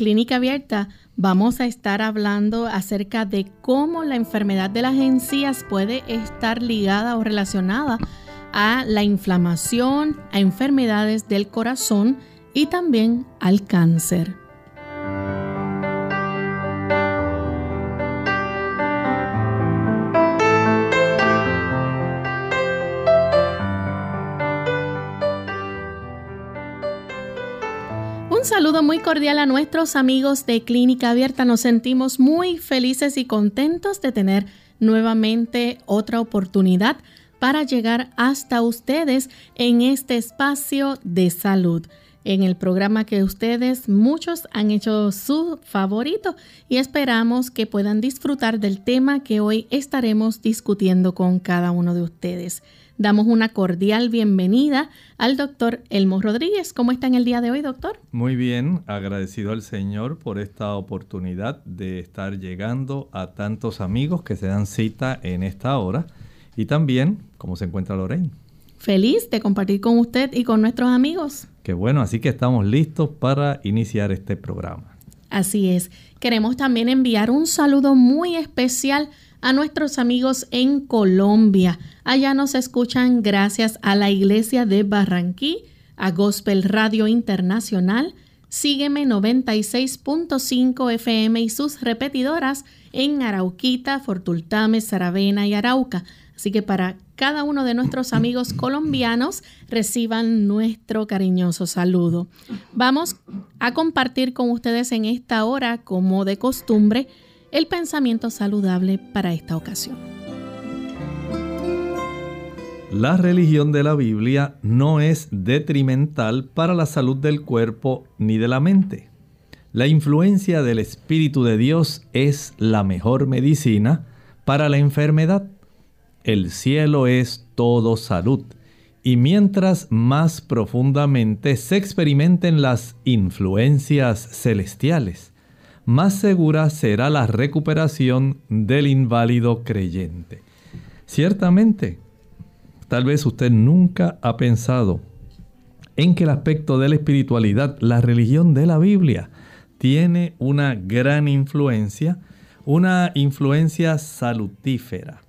Clínica Abierta vamos a estar hablando acerca de cómo la enfermedad de las encías puede estar ligada o relacionada a la inflamación, a enfermedades del corazón y también al cáncer. Saludo muy cordial a nuestros amigos de Clínica Abierta. Nos sentimos muy felices y contentos de tener nuevamente otra oportunidad para llegar hasta ustedes en este espacio de salud. En el programa que ustedes muchos han hecho su favorito y esperamos que puedan disfrutar del tema que hoy estaremos discutiendo con cada uno de ustedes. Damos una cordial bienvenida al doctor Elmo Rodríguez. ¿Cómo está en el día de hoy, doctor? Muy bien, agradecido al Señor por esta oportunidad de estar llegando a tantos amigos que se dan cita en esta hora. Y también, ¿cómo se encuentra Lorraine? Feliz de compartir con usted y con nuestros amigos. Qué bueno, así que estamos listos para iniciar este programa. Así es. Queremos también enviar un saludo muy especial a nuestros amigos en Colombia. Allá nos escuchan gracias a la Iglesia de Barranquí, a Gospel Radio Internacional, Sígueme 96.5 FM y sus repetidoras en Arauquita, Fortultame, Saravena y Arauca. Así que para cada uno de nuestros amigos colombianos reciban nuestro cariñoso saludo. Vamos a compartir con ustedes en esta hora, como de costumbre, el pensamiento saludable para esta ocasión. La religión de la Biblia no es detrimental para la salud del cuerpo ni de la mente. La influencia del Espíritu de Dios es la mejor medicina para la enfermedad. El cielo es todo salud. Y mientras más profundamente se experimenten las influencias celestiales, más segura será la recuperación del inválido creyente. Ciertamente, tal vez usted nunca ha pensado en que el aspecto de la espiritualidad, la religión de la Biblia, tiene una gran influencia, una influencia salutífera.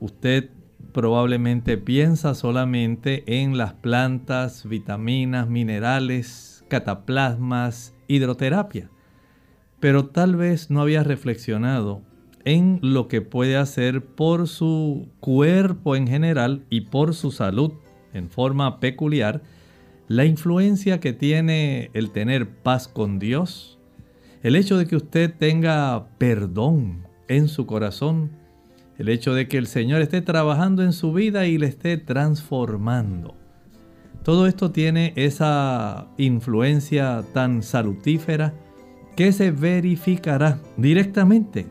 Usted probablemente piensa solamente en las plantas, vitaminas, minerales, cataplasmas, hidroterapia. Pero tal vez no había reflexionado en lo que puede hacer por su cuerpo en general y por su salud en forma peculiar, la influencia que tiene el tener paz con Dios, el hecho de que usted tenga perdón en su corazón, el hecho de que el Señor esté trabajando en su vida y le esté transformando. Todo esto tiene esa influencia tan salutífera que se verificará directamente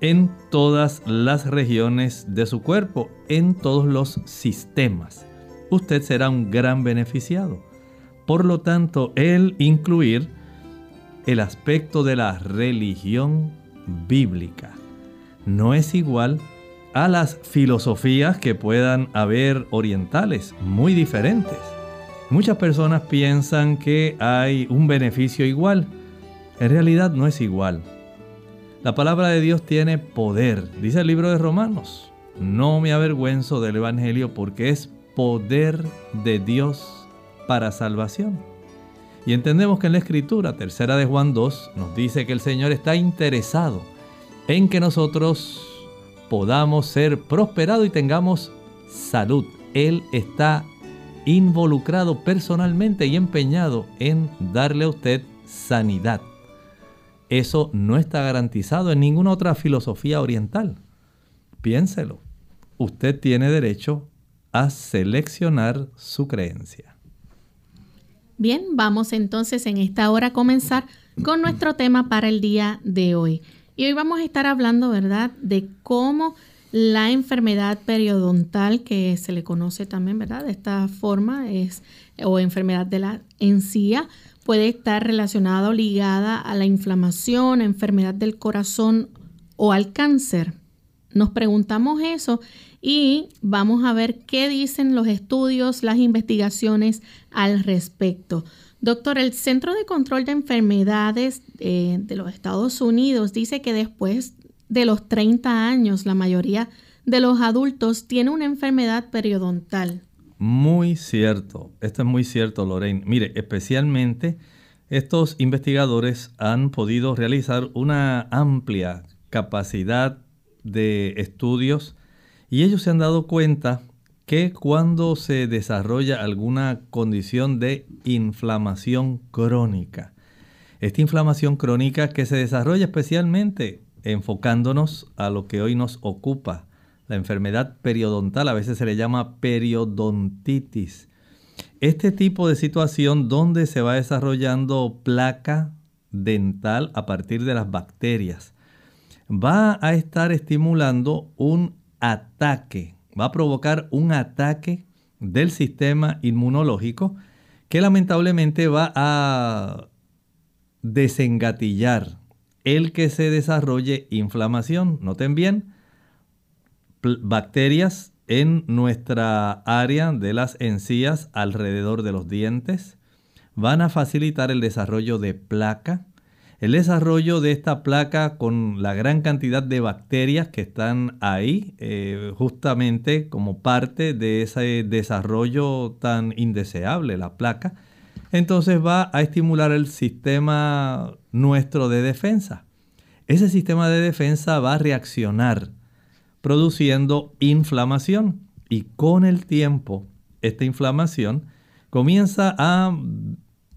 en todas las regiones de su cuerpo, en todos los sistemas. Usted será un gran beneficiado. Por lo tanto, el incluir el aspecto de la religión bíblica no es igual a las filosofías que puedan haber orientales, muy diferentes. Muchas personas piensan que hay un beneficio igual en realidad no es igual. La palabra de Dios tiene poder, dice el libro de Romanos. No me avergüenzo del Evangelio porque es poder de Dios para salvación. Y entendemos que en la Escritura, tercera de Juan 2, nos dice que el Señor está interesado en que nosotros podamos ser prosperados y tengamos salud. Él está involucrado personalmente y empeñado en darle a usted sanidad. Eso no está garantizado en ninguna otra filosofía oriental. Piénselo. Usted tiene derecho a seleccionar su creencia. Bien, vamos entonces en esta hora a comenzar con nuestro tema para el día de hoy. Y hoy vamos a estar hablando, ¿verdad?, de cómo la enfermedad periodontal, que se le conoce también, ¿verdad?, de esta forma, es, o enfermedad de la encía, puede estar relacionada o ligada a la inflamación, enfermedad del corazón o al cáncer. Nos preguntamos eso y vamos a ver qué dicen los estudios, las investigaciones al respecto. Doctor, el Centro de Control de Enfermedades eh, de los Estados Unidos dice que después de los 30 años la mayoría de los adultos tiene una enfermedad periodontal. Muy cierto, esto es muy cierto, Lorraine. Mire, especialmente estos investigadores han podido realizar una amplia capacidad de estudios y ellos se han dado cuenta que cuando se desarrolla alguna condición de inflamación crónica, esta inflamación crónica que se desarrolla especialmente enfocándonos a lo que hoy nos ocupa, la enfermedad periodontal, a veces se le llama periodontitis. Este tipo de situación donde se va desarrollando placa dental a partir de las bacterias va a estar estimulando un ataque, va a provocar un ataque del sistema inmunológico que lamentablemente va a desengatillar el que se desarrolle inflamación. Noten bien, bacterias en nuestra área de las encías alrededor de los dientes van a facilitar el desarrollo de placa. El desarrollo de esta placa con la gran cantidad de bacterias que están ahí, eh, justamente como parte de ese desarrollo tan indeseable, la placa, entonces va a estimular el sistema nuestro de defensa. Ese sistema de defensa va a reaccionar produciendo inflamación y con el tiempo esta inflamación comienza a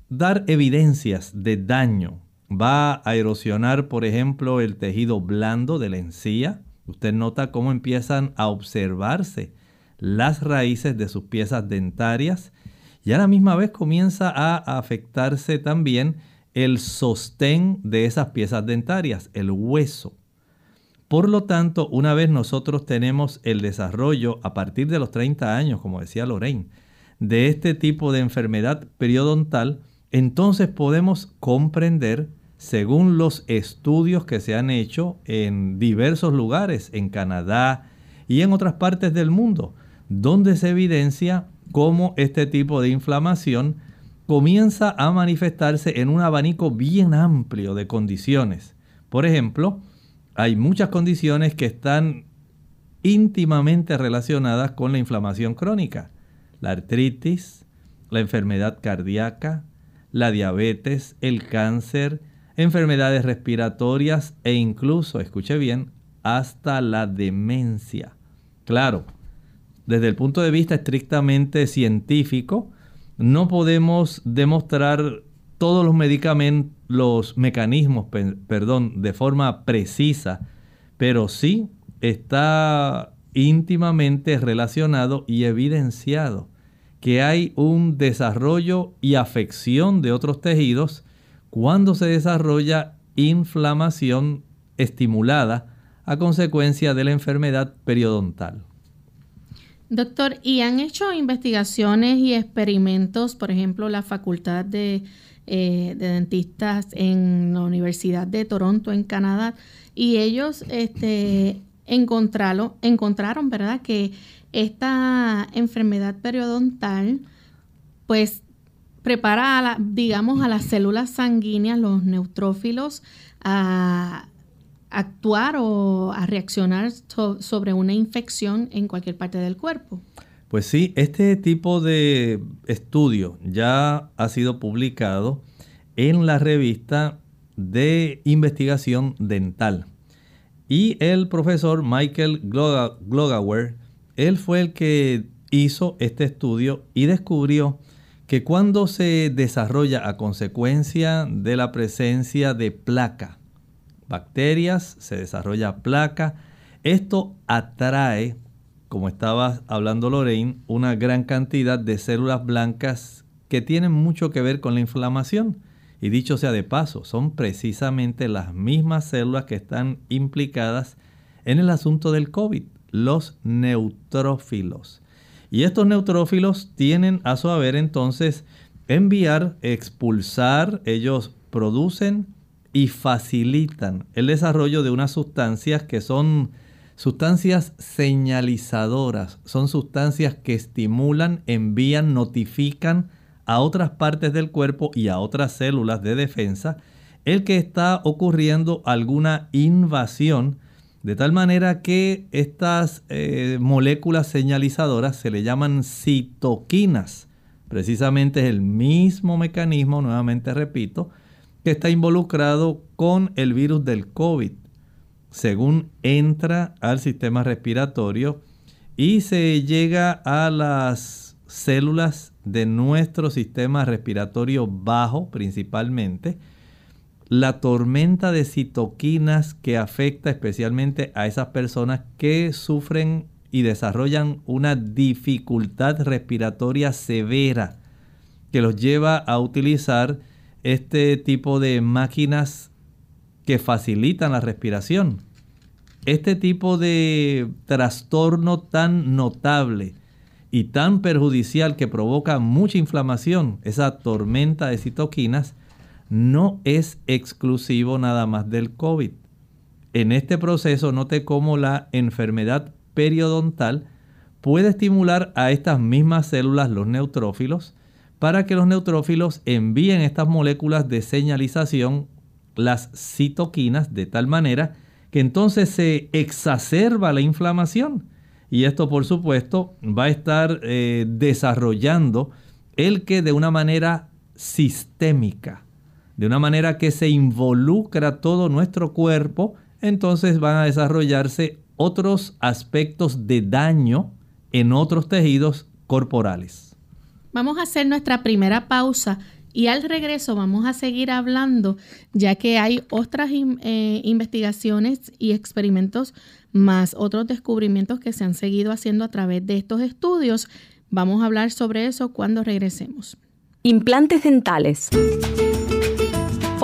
dar evidencias de daño. Va a erosionar, por ejemplo, el tejido blando de la encía. Usted nota cómo empiezan a observarse las raíces de sus piezas dentarias y a la misma vez comienza a afectarse también el sostén de esas piezas dentarias, el hueso. Por lo tanto, una vez nosotros tenemos el desarrollo a partir de los 30 años, como decía Lorraine, de este tipo de enfermedad periodontal, entonces podemos comprender, según los estudios que se han hecho en diversos lugares, en Canadá y en otras partes del mundo, donde se evidencia cómo este tipo de inflamación comienza a manifestarse en un abanico bien amplio de condiciones. Por ejemplo, hay muchas condiciones que están íntimamente relacionadas con la inflamación crónica. La artritis, la enfermedad cardíaca, la diabetes, el cáncer, enfermedades respiratorias e incluso, escuche bien, hasta la demencia. Claro, desde el punto de vista estrictamente científico, no podemos demostrar todos los medicamentos, los mecanismos, perdón, de forma precisa, pero sí está íntimamente relacionado y evidenciado que hay un desarrollo y afección de otros tejidos cuando se desarrolla inflamación estimulada a consecuencia de la enfermedad periodontal. Doctor, ¿y han hecho investigaciones y experimentos, por ejemplo, la Facultad de, eh, Dentistas en la Universidad de Toronto, en Canadá, y ellos este, encontraron, encontraron, ¿verdad?, que esta enfermedad periodontal, pues prepara, a la, digamos, a las células sanguíneas, los neutrófilos, a actuar o a reaccionar sobre una infección en cualquier parte del cuerpo. Pues sí, este tipo de estudio ya ha sido publicado en la revista de investigación dental. Y el profesor Michael Glogauer, él fue el que hizo este estudio y descubrió que cuando se desarrolla a consecuencia de la presencia de placa, bacterias, se desarrolla placa, esto atrae, como estaba hablando Lorraine, una gran cantidad de células blancas que tienen mucho que ver con la inflamación. Y dicho sea de paso, son precisamente las mismas células que están implicadas en el asunto del COVID, los neutrófilos. Y estos neutrófilos tienen a su haber entonces enviar, expulsar, ellos producen y facilitan el desarrollo de unas sustancias que son sustancias señalizadoras, son sustancias que estimulan, envían, notifican a otras partes del cuerpo y a otras células de defensa el que está ocurriendo alguna invasión, de tal manera que estas eh, moléculas señalizadoras se le llaman citoquinas. Precisamente es el mismo mecanismo, nuevamente repito, que está involucrado con el virus del COVID. Según entra al sistema respiratorio y se llega a las células de nuestro sistema respiratorio bajo principalmente, la tormenta de citoquinas que afecta especialmente a esas personas que sufren y desarrollan una dificultad respiratoria severa que los lleva a utilizar este tipo de máquinas que facilitan la respiración. Este tipo de trastorno tan notable y tan perjudicial que provoca mucha inflamación, esa tormenta de citoquinas, no es exclusivo nada más del COVID. En este proceso note cómo la enfermedad periodontal puede estimular a estas mismas células, los neutrófilos, para que los neutrófilos envíen estas moléculas de señalización, las citoquinas, de tal manera que entonces se exacerba la inflamación. Y esto, por supuesto, va a estar eh, desarrollando el que de una manera sistémica, de una manera que se involucra todo nuestro cuerpo, entonces van a desarrollarse otros aspectos de daño en otros tejidos corporales. Vamos a hacer nuestra primera pausa y al regreso vamos a seguir hablando, ya que hay otras eh, investigaciones y experimentos más otros descubrimientos que se han seguido haciendo a través de estos estudios. Vamos a hablar sobre eso cuando regresemos. Implantes dentales.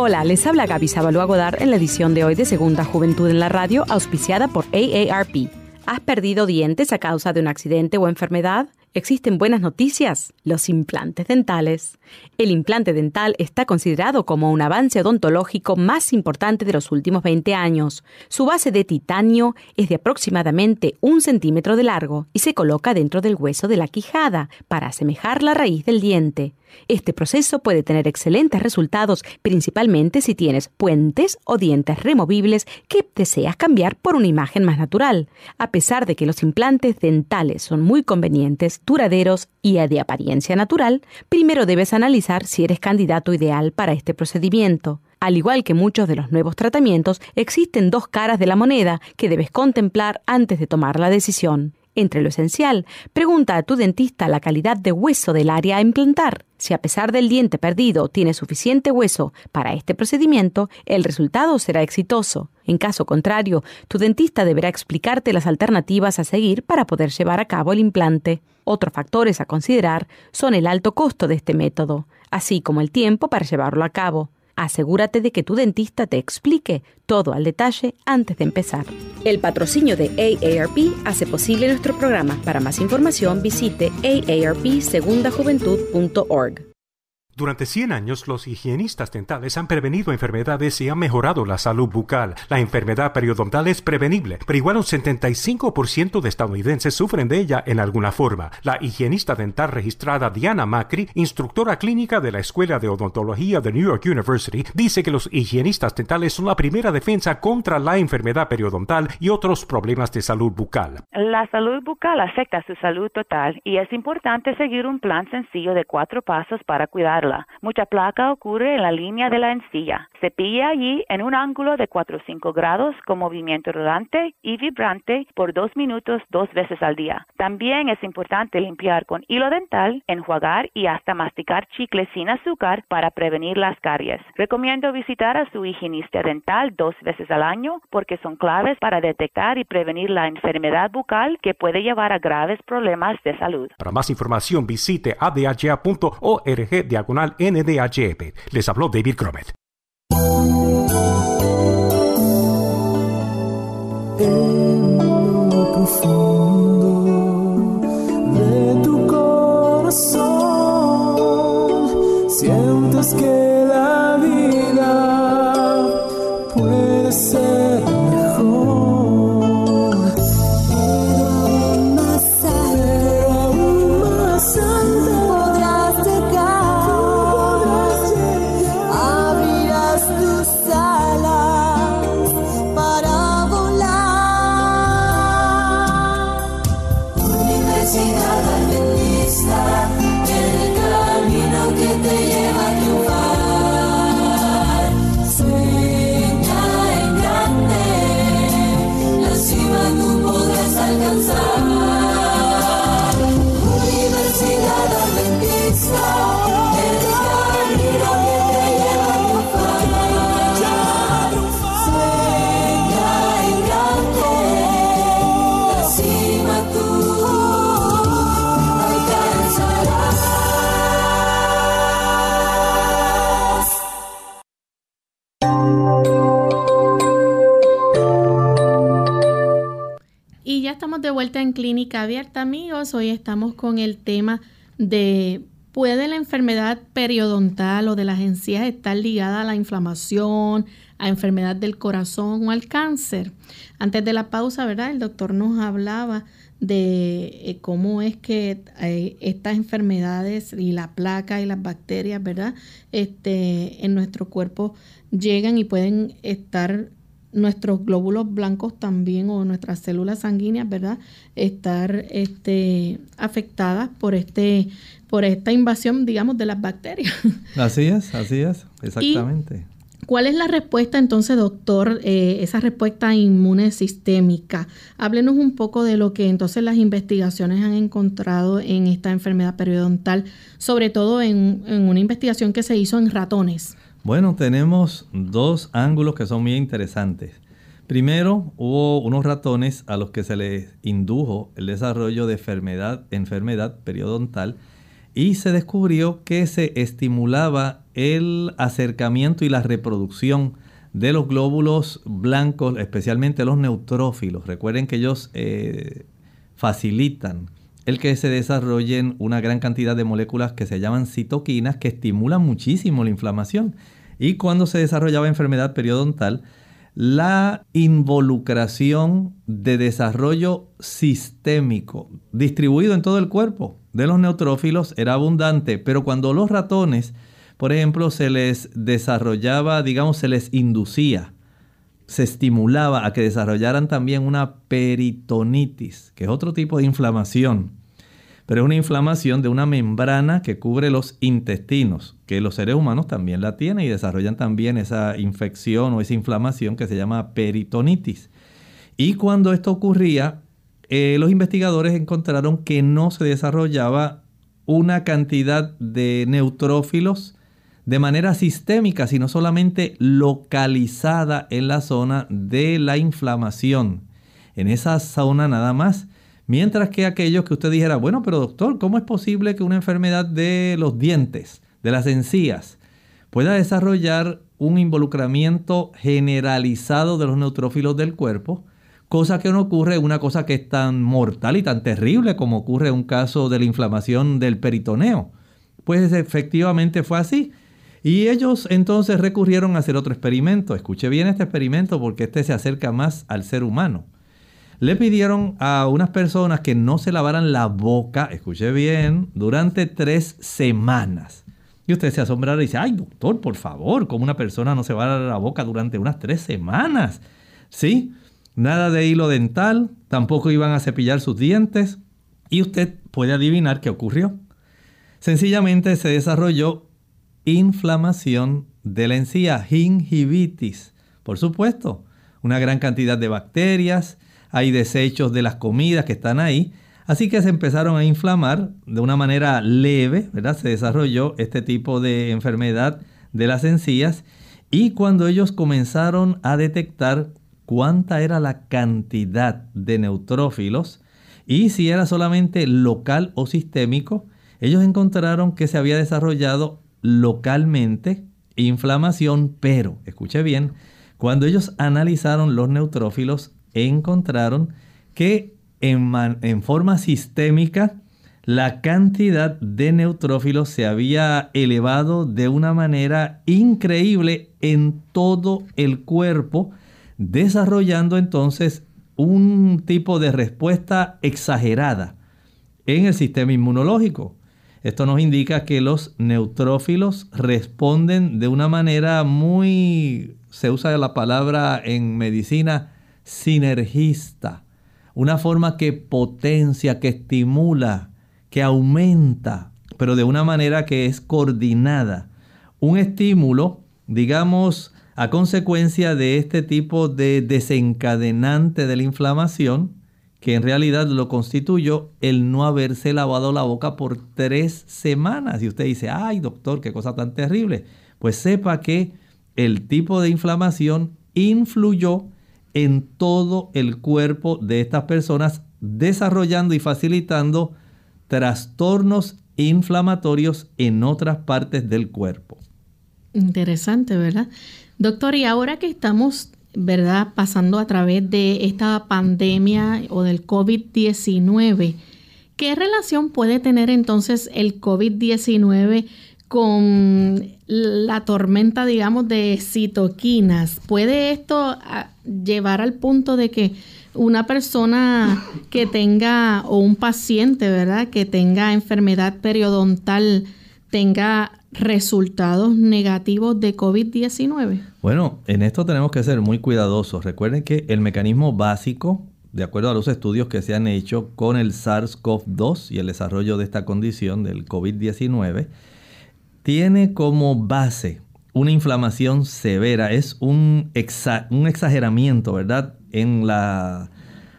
Hola, les habla Gaby Sabalua Godard en la edición de hoy de Segunda Juventud en la Radio, auspiciada por AARP. ¿Has perdido dientes a causa de un accidente o enfermedad? Existen buenas noticias, los implantes dentales. El implante dental está considerado como un avance odontológico más importante de los últimos 20 años. Su base de titanio es de aproximadamente un centímetro de largo y se coloca dentro del hueso de la quijada para asemejar la raíz del diente. Este proceso puede tener excelentes resultados, principalmente si tienes puentes o dientes removibles que deseas cambiar por una imagen más natural. A pesar de que los implantes dentales son muy convenientes, duraderos y de apariencia natural, primero debes analizar si eres candidato ideal para este procedimiento. Al igual que muchos de los nuevos tratamientos, existen dos caras de la moneda que debes contemplar antes de tomar la decisión. Entre lo esencial, pregunta a tu dentista la calidad de hueso del área a implantar. Si a pesar del diente perdido tiene suficiente hueso para este procedimiento, el resultado será exitoso. En caso contrario, tu dentista deberá explicarte las alternativas a seguir para poder llevar a cabo el implante. Otros factores a considerar son el alto costo de este método, así como el tiempo para llevarlo a cabo. Asegúrate de que tu dentista te explique todo al detalle antes de empezar. El patrocinio de AARP hace posible nuestro programa. Para más información visite aarpsegundajuventud.org. Durante 100 años, los higienistas dentales han prevenido enfermedades y han mejorado la salud bucal. La enfermedad periodontal es prevenible, pero igual un 75% de estadounidenses sufren de ella en alguna forma. La higienista dental registrada Diana Macri, instructora clínica de la Escuela de Odontología de New York University, dice que los higienistas dentales son la primera defensa contra la enfermedad periodontal y otros problemas de salud bucal. La salud bucal afecta su salud total y es importante seguir un plan sencillo de cuatro pasos para cuidarla Mucha placa ocurre en la línea de la encilla. Cepilla allí en un ángulo de 4 o 5 grados con movimiento rodante y vibrante por dos minutos dos veces al día. También es importante limpiar con hilo dental, enjuagar y hasta masticar chicles sin azúcar para prevenir las caries. Recomiendo visitar a su higienista dental dos veces al año porque son claves para detectar y prevenir la enfermedad bucal que puede llevar a graves problemas de salud. Para más información visite adha.org diagonal NDHP. Les habló David Cromet. de tu corazón de vuelta en Clínica Abierta, amigos. Hoy estamos con el tema de ¿puede la enfermedad periodontal o de las encías estar ligada a la inflamación, a enfermedad del corazón o al cáncer? Antes de la pausa, ¿verdad? El doctor nos hablaba de eh, cómo es que eh, estas enfermedades y la placa y las bacterias, ¿verdad? Este, en nuestro cuerpo llegan y pueden estar nuestros glóbulos blancos también o nuestras células sanguíneas, ¿verdad? Estar este, afectadas por este por esta invasión, digamos, de las bacterias. Así es, así es, exactamente. ¿Cuál es la respuesta entonces, doctor, eh, esa respuesta inmune sistémica? Háblenos un poco de lo que entonces las investigaciones han encontrado en esta enfermedad periodontal, sobre todo en, en una investigación que se hizo en ratones. Bueno, tenemos dos ángulos que son muy interesantes. Primero, hubo unos ratones a los que se les indujo el desarrollo de enfermedad, enfermedad periodontal y se descubrió que se estimulaba el acercamiento y la reproducción de los glóbulos blancos, especialmente los neutrófilos. Recuerden que ellos eh, facilitan el que se desarrollen una gran cantidad de moléculas que se llaman citoquinas que estimulan muchísimo la inflamación. Y cuando se desarrollaba enfermedad periodontal, la involucración de desarrollo sistémico distribuido en todo el cuerpo de los neutrófilos era abundante, pero cuando los ratones, por ejemplo, se les desarrollaba, digamos, se les inducía, se estimulaba a que desarrollaran también una peritonitis, que es otro tipo de inflamación pero es una inflamación de una membrana que cubre los intestinos, que los seres humanos también la tienen y desarrollan también esa infección o esa inflamación que se llama peritonitis. Y cuando esto ocurría, eh, los investigadores encontraron que no se desarrollaba una cantidad de neutrófilos de manera sistémica, sino solamente localizada en la zona de la inflamación. En esa zona nada más. Mientras que aquellos que usted dijera, bueno, pero doctor, ¿cómo es posible que una enfermedad de los dientes, de las encías, pueda desarrollar un involucramiento generalizado de los neutrófilos del cuerpo? Cosa que no ocurre una cosa que es tan mortal y tan terrible como ocurre en un caso de la inflamación del peritoneo. Pues efectivamente fue así. Y ellos entonces recurrieron a hacer otro experimento. Escuche bien este experimento porque este se acerca más al ser humano le pidieron a unas personas que no se lavaran la boca, escuche bien, durante tres semanas. Y usted se asombrará y dice, ay doctor, por favor, ¿cómo una persona no se va a lavar la boca durante unas tres semanas? ¿Sí? Nada de hilo dental, tampoco iban a cepillar sus dientes. Y usted puede adivinar qué ocurrió. Sencillamente se desarrolló inflamación de la encía, gingivitis. Por supuesto, una gran cantidad de bacterias, hay desechos de las comidas que están ahí, así que se empezaron a inflamar de una manera leve, ¿verdad? Se desarrolló este tipo de enfermedad de las encías y cuando ellos comenzaron a detectar cuánta era la cantidad de neutrófilos y si era solamente local o sistémico, ellos encontraron que se había desarrollado localmente inflamación, pero, escuche bien, cuando ellos analizaron los neutrófilos, encontraron que en, en, forma sistémica la cantidad de neutrófilos se había elevado de una manera increíble en todo el cuerpo, desarrollando entonces un tipo de respuesta exagerada en el sistema inmunológico. Esto nos indica que los neutrófilos responden de una manera muy, se usa la palabra en medicina, sinergista. Una forma que potencia, que estimula, que aumenta, pero de una manera que es coordinada. Un estímulo, digamos, a consecuencia de este tipo de desencadenante de la inflamación, que en realidad lo constituyó el no haberse lavado la boca por tres semanas. Y usted dice, ay doctor, qué cosa tan terrible. Pues sepa que el tipo de inflamación influyó en todo el cuerpo de estas personas, desarrollando y facilitando trastornos inflamatorios en otras partes del cuerpo. Interesante, ¿verdad? Doctor, y ahora que estamos ¿verdad? Pasando a través de esta pandemia o del COVID-19. ¿Qué relación puede tener entonces el COVID-19 con la tormenta, digamos, de citoquinas? ¿Puede esto ah, llevar al punto de que una persona que tenga, o un paciente, ¿verdad?, que tenga enfermedad periodontal, tenga resultados negativos de COVID-19? Bueno, en esto tenemos que ser muy cuidadosos. Recuerden que el mecanismo básico, de acuerdo a los estudios que se han hecho con el SARS-CoV-2 y el desarrollo de esta condición del COVID-19, tiene como base una inflamación severa, es un, exageramiento, ¿verdad? En la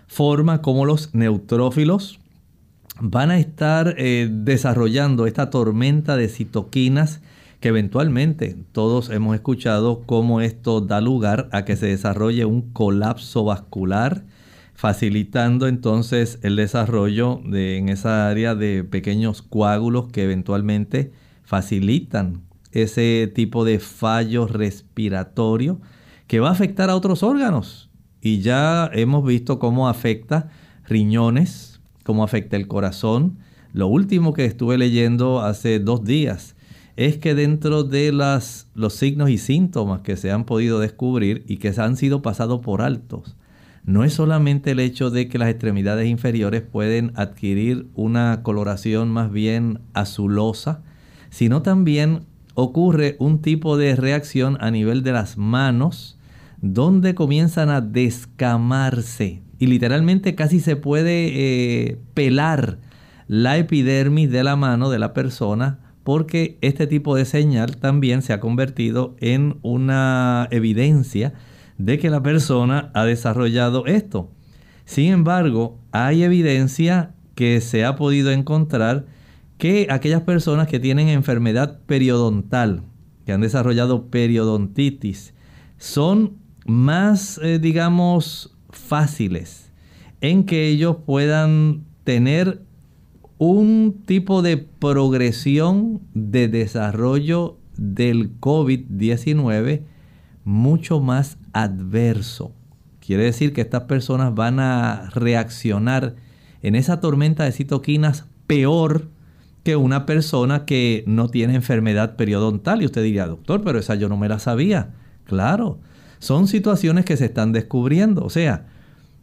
forma como los neutrófilos van a estar eh, desarrollando esta tormenta de citoquinas que eventualmente todos hemos escuchado cómo esto da lugar a que se desarrolle un colapso vascular, facilitando entonces el desarrollo de, en esa área de pequeños coágulos que eventualmente facilitan ese tipo de fallo respiratorio que va a afectar a otros órganos. Y ya hemos visto cómo afecta riñones, cómo afecta el corazón. Lo último que estuve leyendo hace dos días es que dentro de las, los signos y síntomas que se han podido descubrir y que han sido pasados por altos, no es solamente el hecho de que las extremidades inferiores pueden adquirir una coloración más bien azulosa, sino también ocurre un tipo de reacción a nivel de las manos, donde comienzan a descamarse y literalmente casi se puede eh, pelar la epidermis de la mano de la persona porque este tipo de señal también se ha convertido en una evidencia de que la persona ha desarrollado esto. Sin embargo, hay evidencia que se ha podido encontrar que aquellas personas que tienen enfermedad periodontal, que han desarrollado periodontitis, son más, eh, digamos, fáciles en que ellos puedan tener un tipo de progresión de desarrollo del COVID-19 mucho más adverso. Quiere decir que estas personas van a reaccionar en esa tormenta de citoquinas peor que una persona que no tiene enfermedad periodontal. Y usted diría, doctor, pero esa yo no me la sabía. Claro, son situaciones que se están descubriendo. O sea,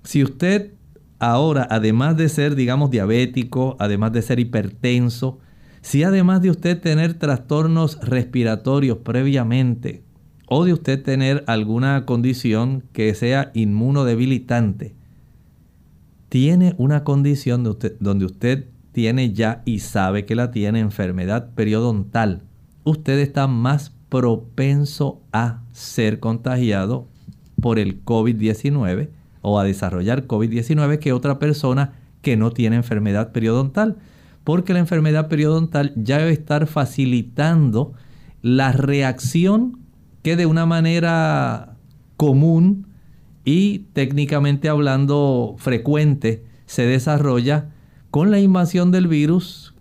si usted ahora, además de ser, digamos, diabético, además de ser hipertenso, si además de usted tener trastornos respiratorios previamente, o de usted tener alguna condición que sea inmunodebilitante, tiene una condición donde usted tiene ya y sabe que la tiene enfermedad periodontal usted está más propenso a ser contagiado por el COVID-19 o a desarrollar COVID-19 que otra persona que no tiene enfermedad periodontal. Porque la enfermedad periodontal ya debe estar facilitando la reacción que de una manera común y técnicamente hablando frecuente se desarrolla con la invasión del virus,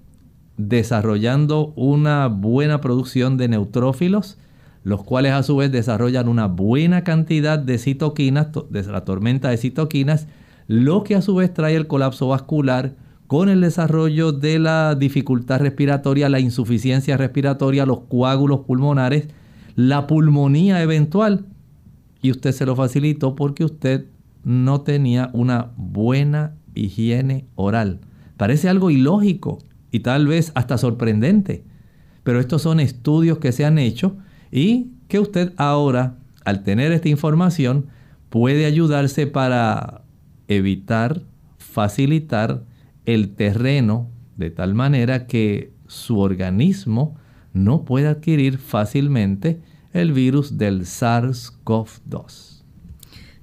desarrollando una buena producción de neutrófilos, los cuales a su vez desarrollan una buena cantidad de citoquinas, de la tormenta de citoquinas, lo que a su vez trae el colapso vascular con el desarrollo de la dificultad respiratoria, la insuficiencia respiratoria, los coágulos pulmonares, la pulmonía eventual. Y usted se lo facilitó porque usted no tenía una buena higiene oral. Parece algo ilógico y tal vez hasta sorprendente, pero estos son estudios que se han hecho y que usted ahora, al tener esta información, puede ayudarse para evitar, facilitar el terreno de tal manera que su organismo no pueda adquirir fácilmente el virus del SARS-CoV-2.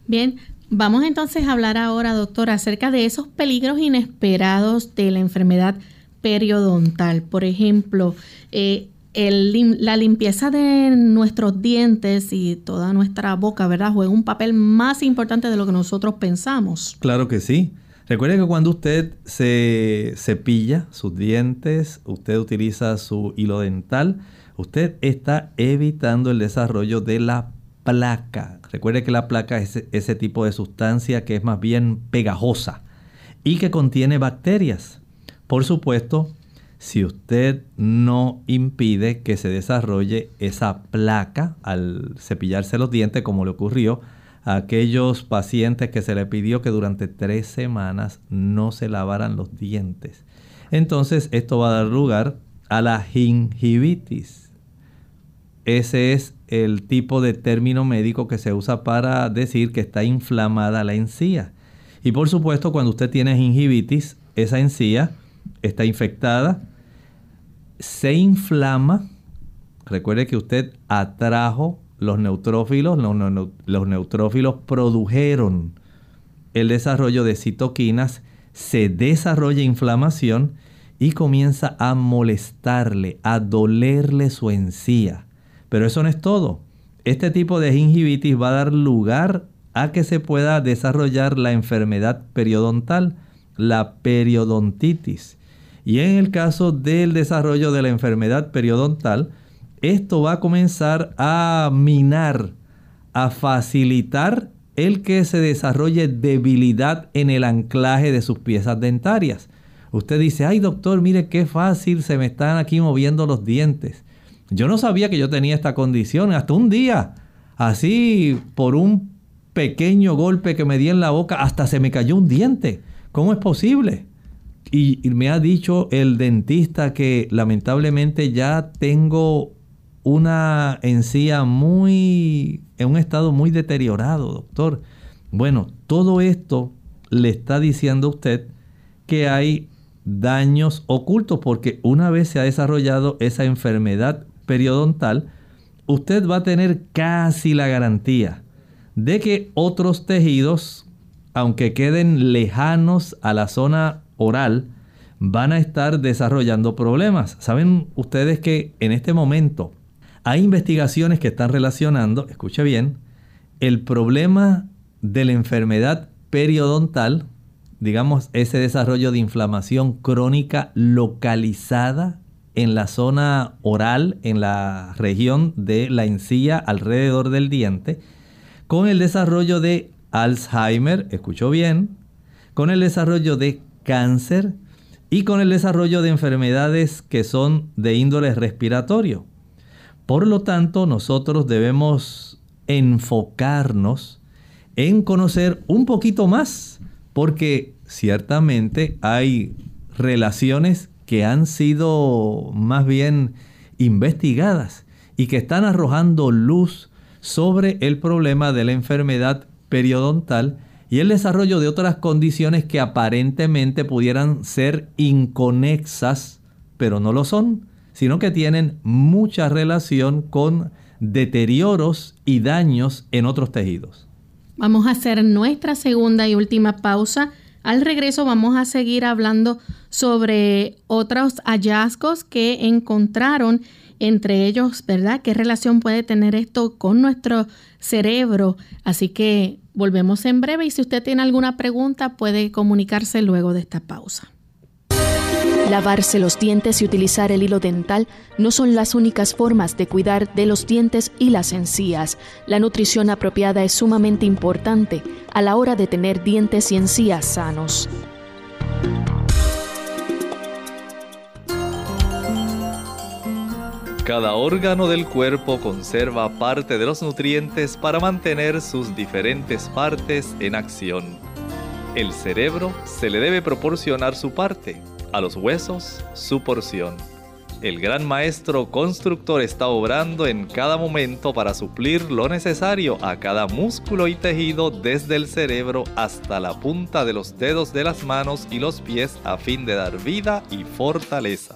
Bien, vamos entonces a hablar ahora, doctor, acerca de esos peligros inesperados de la enfermedad periodontal. Por ejemplo, eh, la limpieza de nuestros dientes y toda nuestra boca, ¿verdad? Juega un papel más importante de lo que nosotros pensamos. Claro que sí. Recuerde que cuando usted se cepilla sus dientes, usted utiliza su hilo dental, usted está evitando el desarrollo de la placa. Recuerde que la placa es ese tipo de sustancia que es más bien pegajosa y que contiene bacterias. Por supuesto, si usted no impide que se desarrolle esa placa al cepillarse los dientes, como le ocurrió a aquellos pacientes que se le pidió que durante tres semanas no se lavaran los dientes. Entonces esto va a dar lugar a la gingivitis. Ese es el tipo de término médico que se usa para decir que está inflamada la encía. Y por supuesto, cuando usted tiene gingivitis, esa encía está infectada, se inflama, recuerde que usted atrajo los neutrófilos, los, neutrófilos produjeron el desarrollo de citoquinas, se desarrolla inflamación y comienza a molestarle, a dolerle su encía. Pero eso no es todo. Este tipo de gingivitis va a dar lugar a que se pueda desarrollar la enfermedad periodontal, la periodontitis. Y en el caso del desarrollo de la enfermedad periodontal, esto va a comenzar a minar, a facilitar el que se desarrolle debilidad en el anclaje de sus piezas dentarias. Usted dice, ay doctor, mire qué fácil se me están aquí moviendo los dientes. Yo no sabía que yo tenía esta condición hasta un día, así por un pequeño golpe que me di en la boca, hasta se me cayó un diente. ¿Cómo es posible? Y, me ha dicho el dentista que lamentablemente ya tengo una encía muy en un estado muy deteriorado, doctor. Bueno, todo esto le está diciendo a usted que hay daños ocultos porque una vez se ha desarrollado esa enfermedad periodontal, usted va a tener casi la garantía de que otros tejidos, aunque queden lejanos a la zona oral van a estar desarrollando problemas. Saben ustedes que en este momento hay investigaciones que están relacionando, escuche bien, el problema de la enfermedad periodontal, digamos ese desarrollo de inflamación crónica localizada en la zona oral, en la región de la encía alrededor del diente, con el desarrollo de Alzheimer, escuchó bien, con el desarrollo de cáncer y con el desarrollo de enfermedades que son de índole respiratorio. Por lo tanto, nosotros debemos enfocarnos en conocer un poquito más, porque ciertamente hay relaciones que han sido más bien investigadas y que están arrojando luz sobre el problema de la enfermedad periodontal y el desarrollo de otras condiciones que aparentemente pudieran ser inconexas, pero no lo son, sino que tienen mucha relación con deterioros y daños en otros tejidos. Vamos a hacer nuestra segunda y última pausa. Al regreso vamos a seguir hablando sobre otros hallazgos que encontraron entre ellos, ¿verdad? ¿Qué relación puede tener esto con nuestro cerebro? Así que volvemos en breve y si usted tiene alguna pregunta puede comunicarse luego de esta pausa. Lavarse los dientes y utilizar el hilo dental no son las únicas formas de cuidar de los dientes y las encías. La nutrición apropiada es sumamente importante a la hora de tener dientes y encías sanos. Cada órgano del cuerpo conserva parte de los nutrientes para mantener sus diferentes partes en acción. El cerebro se le debe proporcionar su parte a los huesos su porción. El gran maestro constructor está obrando en cada momento para suplir lo necesario a cada músculo y tejido desde el cerebro hasta la punta de los dedos de las manos y los pies a fin de dar vida y fortaleza.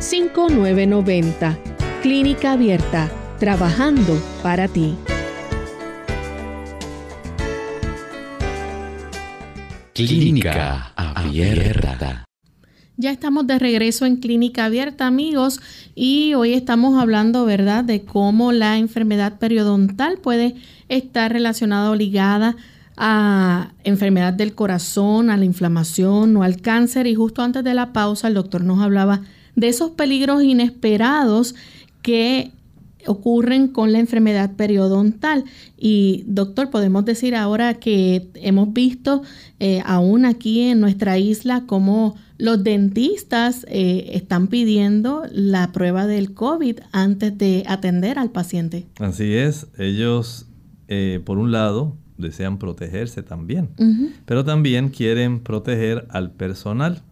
787-282-5990. Clínica Abierta, trabajando para ti. Clínica Abierta. Ya estamos de regreso en Clínica Abierta, amigos, y hoy estamos hablando, ¿verdad?, de cómo la enfermedad periodontal puede estar relacionada o ligada a enfermedad del corazón, a la inflamación o al cáncer. Y justo antes de la pausa, el doctor nos hablaba de esos peligros inesperados que ocurren con la enfermedad periodontal. Y doctor, podemos decir ahora que hemos visto eh, aún aquí en nuestra isla cómo los dentistas eh, están pidiendo la prueba del COVID antes de atender al paciente. Así es, ellos eh, por un lado desean protegerse también, pero también quieren proteger al personal.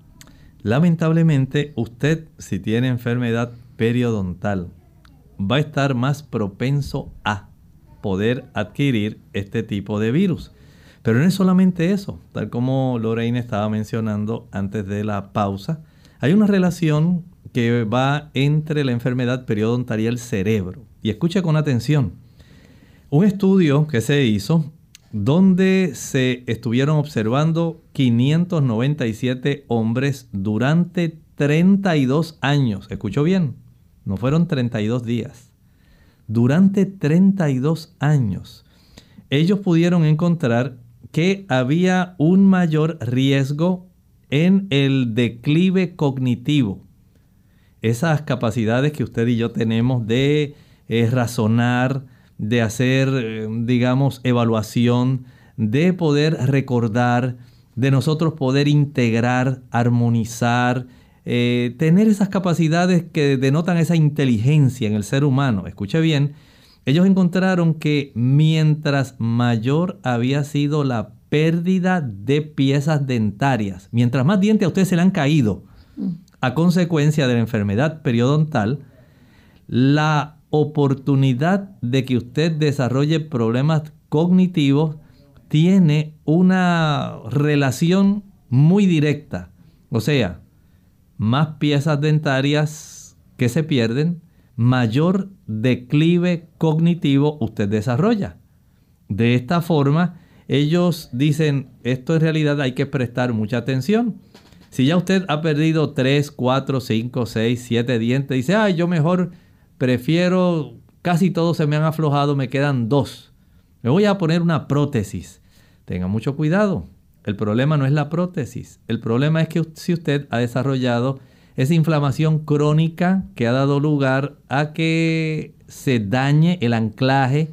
Lamentablemente, usted si tiene enfermedad periodontal, va a estar más propenso a poder adquirir este tipo de virus. Pero no es solamente eso, tal como Lorraine estaba mencionando antes de la pausa, hay una relación que va entre la enfermedad periodontal y el cerebro. Y escucha con atención. Un estudio que se hizo donde se estuvieron observando 597 hombres durante 32 años. ¿Escuchó bien? no fueron 32 días. Durante 32 años, ellos pudieron encontrar que había un mayor riesgo en el declive cognitivo. Esas capacidades que usted y yo tenemos de eh, razonar, de hacer, eh, digamos, evaluación, de poder recordar, de nosotros poder integrar, armonizar, eh, tener esas capacidades que denotan esa inteligencia en el ser humano. Escuche bien, ellos encontraron que mientras mayor había sido la pérdida de piezas dentarias, mientras más dientes a usted se le han caído a consecuencia de la enfermedad periodontal, la oportunidad de que usted desarrolle problemas cognitivos tiene una relación muy directa. O sea, más piezas dentarias que se pierden, mayor declive cognitivo usted desarrolla. De esta forma, ellos dicen, esto en realidad hay que prestar mucha atención. Si ya usted ha perdido 3, 4, 5, 6, 7 dientes, dice, ay, yo mejor prefiero, casi todos se me han aflojado, me quedan dos. Me voy a poner una prótesis. Tenga mucho cuidado. El problema no es la prótesis. El problema es que si usted ha desarrollado esa inflamación crónica que ha dado lugar a que se dañe el anclaje,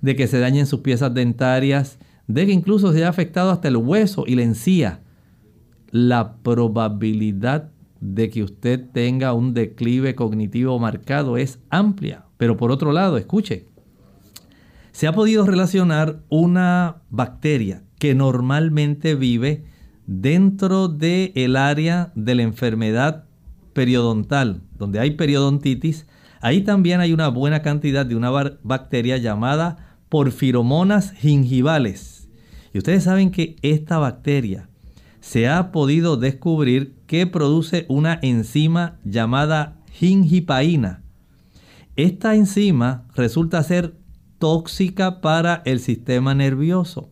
de que se dañen sus piezas dentarias, de que incluso se haya afectado hasta el hueso y la encía. La probabilidad de que usted tenga un declive cognitivo marcado es amplia. Pero por otro lado, escuche, se ha podido relacionar una bacteria que normalmente vive dentro del el área de la enfermedad periodontal, donde hay periodontitis, ahí también hay una buena cantidad de una bacteria llamada porfiromonas gingivales. Y ustedes saben que esta bacteria se ha podido descubrir que produce una enzima llamada gingipaína. Esta enzima resulta ser tóxica para el sistema nervioso.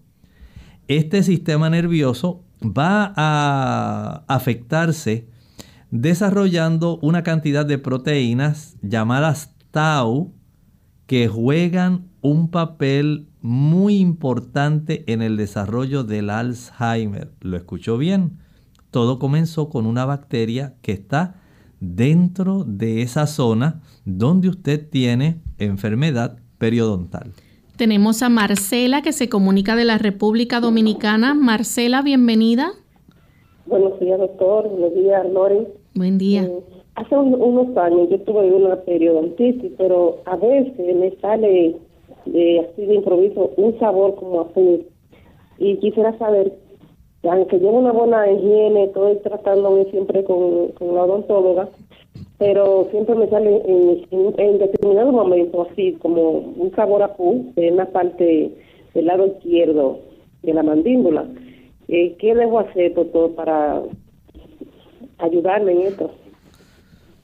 Este sistema nervioso va a afectarse desarrollando una cantidad de proteínas llamadas tau que juegan un papel muy importante en el desarrollo del Alzheimer. ¿Lo escuchó bien? Todo comenzó con una bacteria que está dentro de esa zona donde usted tiene enfermedad periodontal. Tenemos a Marcela que se comunica de la República Dominicana. Marcela, bienvenida. Buenos días, doctor. Buenos días, Loren. Buen día. Eh, hace unos años yo tuve una periodontitis, pero a veces me sale así de improviso un sabor como azul. Y quisiera saber, aunque llevo una buena higiene, estoy tratándome siempre con, con la odontóloga, pero siempre me sale en, en, determinado momento así como un sabor a pus en la parte del lado izquierdo de la mandíbula. Eh, ¿Qué debo hacer, doctor, para ayudarme en esto?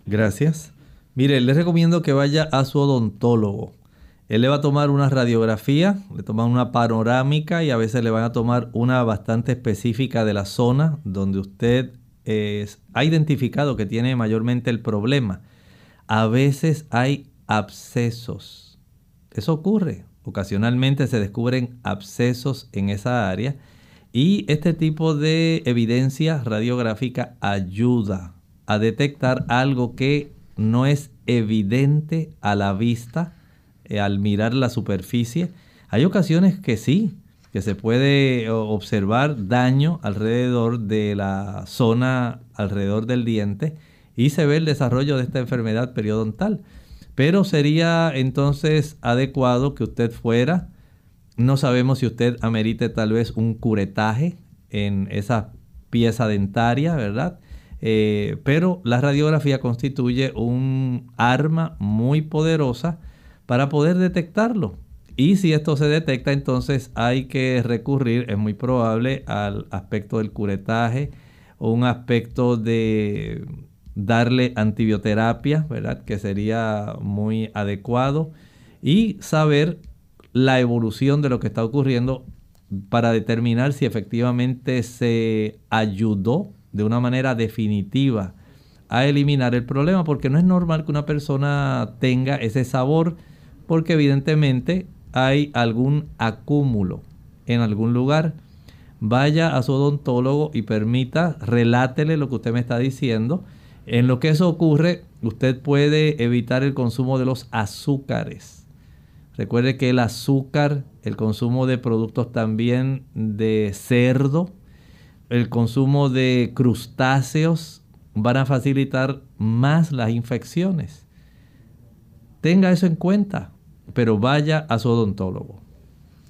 Gracias. Mire, les recomiendo que vaya a su odontólogo. Él le va a tomar una radiografía, le toman una panorámica y a veces le van a tomar una bastante específica de la zona donde usted ha identificado que tiene mayormente el problema. A veces hay abscesos. Eso ocurre. Ocasionalmente se descubren abscesos en esa área y este tipo de evidencia radiográfica ayuda a detectar algo que no es evidente a la vista eh, al mirar la superficie. Hay ocasiones que sí, que se puede observar daño alrededor de la zona alrededor del diente y se ve el desarrollo de esta enfermedad periodontal. Pero sería entonces adecuado que usted fuera, no sabemos si usted amerite tal vez un curetaje en esa pieza dentaria, ¿verdad? Eh, pero la radiografía constituye un arma muy poderosa para poder detectarlo. Y si esto se detecta, entonces hay que recurrir, es muy probable, al aspecto del curetaje o un aspecto de darle antibioterapia, ¿verdad? Que sería muy adecuado. Y saber la evolución de lo que está ocurriendo para determinar si efectivamente se ayudó de una manera definitiva a eliminar el problema, porque no es normal que una persona tenga ese sabor, porque evidentemente hay algún acúmulo en algún lugar, vaya a su odontólogo y permita, relátele lo que usted me está diciendo. En lo que eso ocurre, usted puede evitar el consumo de los azúcares. Recuerde que el azúcar, el consumo de productos también de cerdo, el consumo de crustáceos van a facilitar más las infecciones. Tenga eso en cuenta pero vaya a su odontólogo.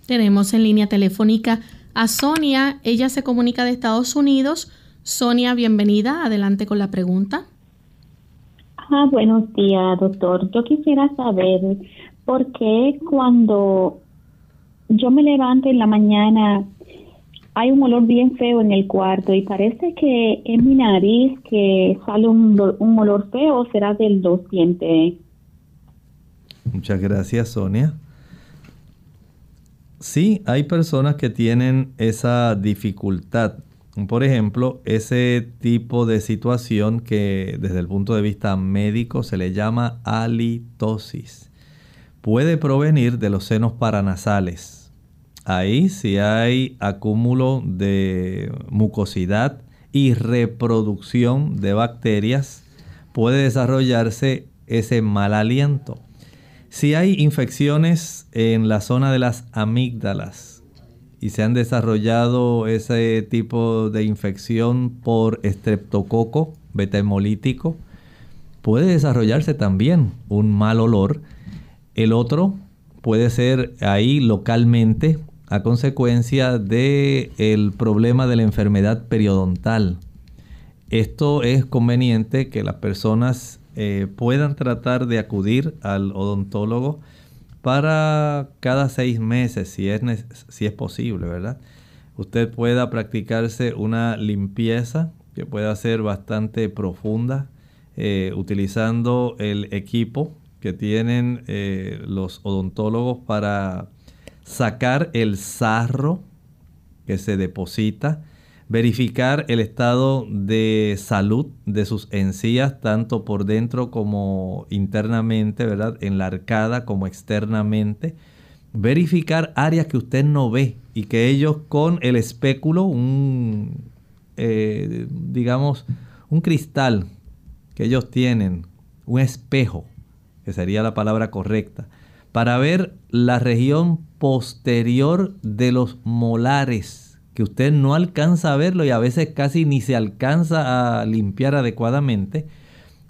Tenemos en línea telefónica a Sonia. Ella se comunica de Estados Unidos. Sonia, bienvenida. Adelante con la pregunta. Ah, buenos días, doctor. Yo quisiera saber por qué cuando yo me levanto en la mañana hay un olor bien feo en el cuarto y parece que en mi nariz que sale un, un olor feo, será del dos dientes. Muchas gracias, Sonia. Sí, hay personas que tienen esa dificultad. Por ejemplo, ese tipo de situación que desde el punto de vista médico se le llama halitosis. Puede provenir de los senos paranasales. Ahí si hay acúmulo de mucosidad y reproducción de bacterias, puede desarrollarse ese mal aliento. Si hay infecciones en la zona de las amígdalas y se han desarrollado ese tipo de infección por estreptococo, beta hemolítico, puede desarrollarse también un mal olor. El otro puede ser ahí localmente a consecuencia del el problema de la enfermedad periodontal. Esto es conveniente que las personas eh, puedan tratar de acudir al odontólogo para cada seis meses, si es, si es posible, ¿verdad? Usted pueda practicarse una limpieza que pueda ser bastante profunda, eh, utilizando el equipo que tienen eh, los odontólogos para sacar el sarro que se deposita verificar el estado de salud de sus encías, tanto por dentro como internamente, ¿verdad? En la arcada como externamente. Verificar áreas que usted no ve y que ellos con el espéculo, un, eh, digamos, un cristal que ellos tienen, un espejo, que sería la palabra correcta, para ver la región posterior de los molares que usted no alcanza a verlo y a veces casi ni se alcanza a limpiar adecuadamente,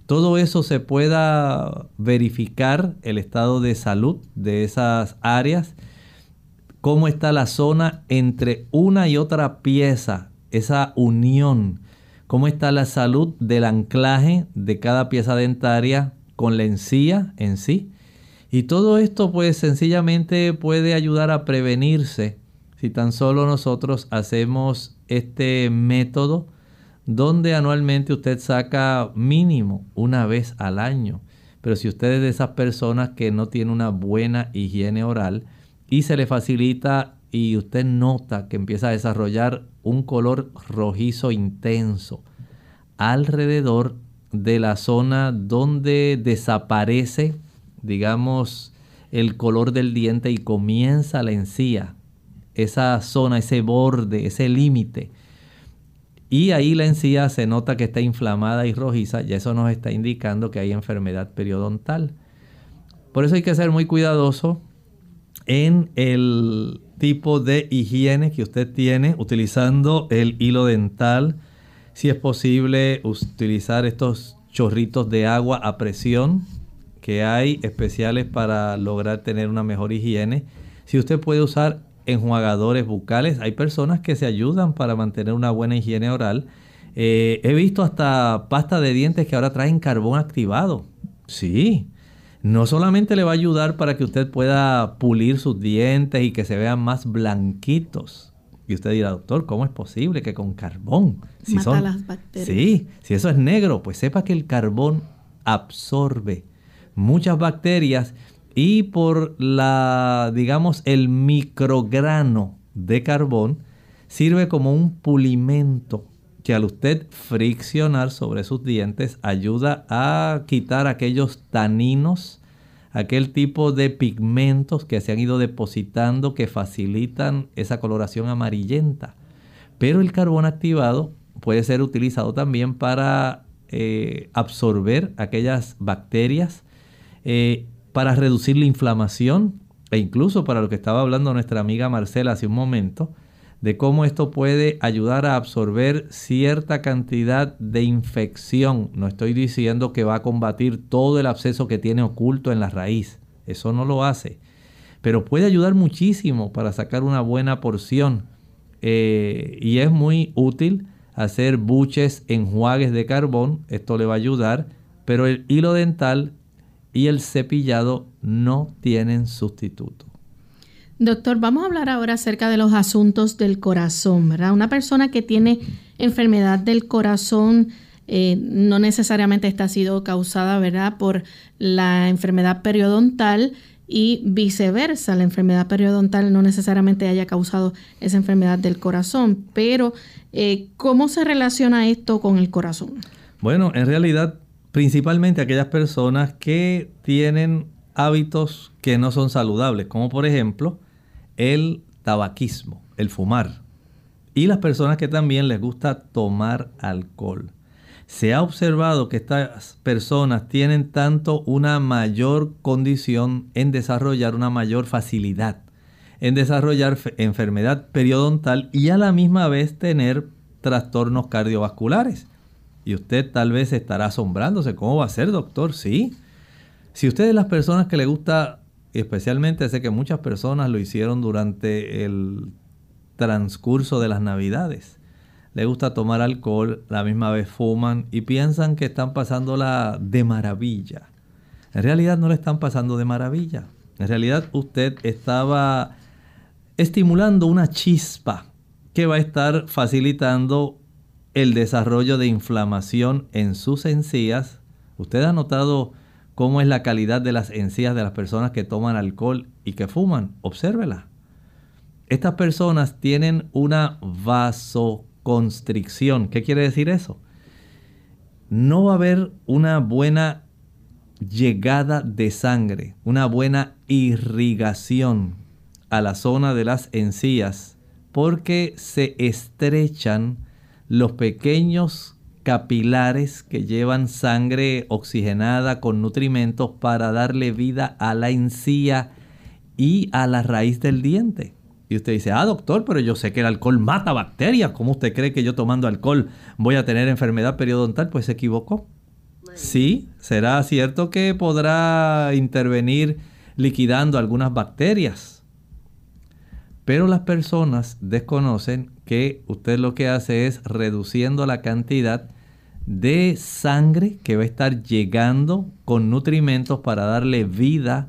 todo eso se pueda verificar el estado de salud de esas áreas, cómo está la zona entre una y otra pieza, esa unión, cómo está la salud del anclaje de cada pieza dentaria con la encía en sí. Y todo esto pues sencillamente puede ayudar a prevenirse si tan solo nosotros hacemos este método donde anualmente usted saca mínimo una vez al año. Pero si usted es de esas personas que no tiene una buena higiene oral y se le facilita y usted nota que empieza a desarrollar un color rojizo intenso alrededor de la zona donde desaparece, digamos, el color del diente y comienza la encía esa zona, ese borde, ese límite. Y ahí la encía se nota que está inflamada y rojiza, ya eso nos está indicando que hay enfermedad periodontal. Por eso hay que ser muy cuidadoso en el tipo de higiene que usted tiene utilizando el hilo dental. Si es posible utilizar estos chorritos de agua a presión que hay especiales para lograr tener una mejor higiene. Si usted puede usar enjuagadores bucales. Hay personas que se ayudan para mantener una buena higiene oral. Eh, he visto hasta pasta de dientes que ahora traen carbón activado. Sí, no solamente le va a ayudar para que usted pueda pulir sus dientes y que se vean más blanquitos. Y usted dirá, doctor, ¿cómo es posible que con carbón? Si Mata las bacterias. Sí, si eso es negro, pues sepa que el carbón absorbe muchas bacterias y por la, digamos, el micrograno de carbón sirve como un pulimento que al usted friccionar sobre sus dientes ayuda a quitar aquellos taninos, aquel tipo de pigmentos que se han ido depositando que facilitan esa coloración amarillenta. Pero el carbón activado puede ser utilizado también para eh, absorber aquellas bacterias eh, para reducir la inflamación e incluso para lo que estaba hablando nuestra amiga Marcela hace un momento, de cómo esto puede ayudar a absorber cierta cantidad de infección. No estoy diciendo que va a combatir todo el absceso que tiene oculto en la raíz, eso no lo hace, pero puede ayudar muchísimo para sacar una buena porción. Eh, y es muy útil hacer buches, enjuagues de carbón, esto le va a ayudar, pero el hilo dental y el cepillado no tienen sustituto. Doctor, vamos a hablar ahora acerca de los asuntos del corazón, ¿verdad? Una persona que tiene enfermedad del corazón eh, no necesariamente está sido causada, ¿verdad?, por la enfermedad periodontal y viceversa. La enfermedad periodontal no necesariamente haya causado esa enfermedad del corazón, pero eh, ¿cómo se relaciona esto con el corazón? Bueno, en realidad principalmente aquellas personas que tienen hábitos que no son saludables, como por ejemplo el tabaquismo, el fumar, y las personas que también les gusta tomar alcohol. Se ha observado que estas personas tienen tanto una mayor condición en desarrollar una mayor facilidad en desarrollar enfermedad periodontal y a la misma vez tener trastornos cardiovasculares. Y usted tal vez estará asombrándose, ¿cómo va a ser, doctor? Sí. Si usted es las personas que le gusta, especialmente sé que muchas personas lo hicieron durante el transcurso de las navidades, le gusta tomar alcohol, la misma vez fuman y piensan que están pasándola de maravilla. En realidad no le están pasando de maravilla. En realidad usted estaba estimulando una chispa que va a estar facilitando el desarrollo de inflamación en sus encías. Usted ha notado cómo es la calidad de las encías de las personas que toman alcohol y que fuman. Obsérvela. Estas personas tienen una vasoconstricción. ¿Qué quiere decir eso? No va a haber una buena llegada de sangre, una buena irrigación a la zona de las encías porque se estrechan los pequeños capilares que llevan sangre oxigenada con nutrimentos para darle vida a la encía y a la raíz del diente. Y usted dice, ah, doctor, pero yo sé que el alcohol mata bacterias. ¿Cómo usted cree que yo tomando alcohol voy a tener enfermedad periodontal? Pues se equivocó. Sí, será cierto que podrá intervenir liquidando algunas bacterias. Pero las personas desconocen que usted lo que hace es reduciendo la cantidad de sangre que va a estar llegando con nutrimentos para darle vida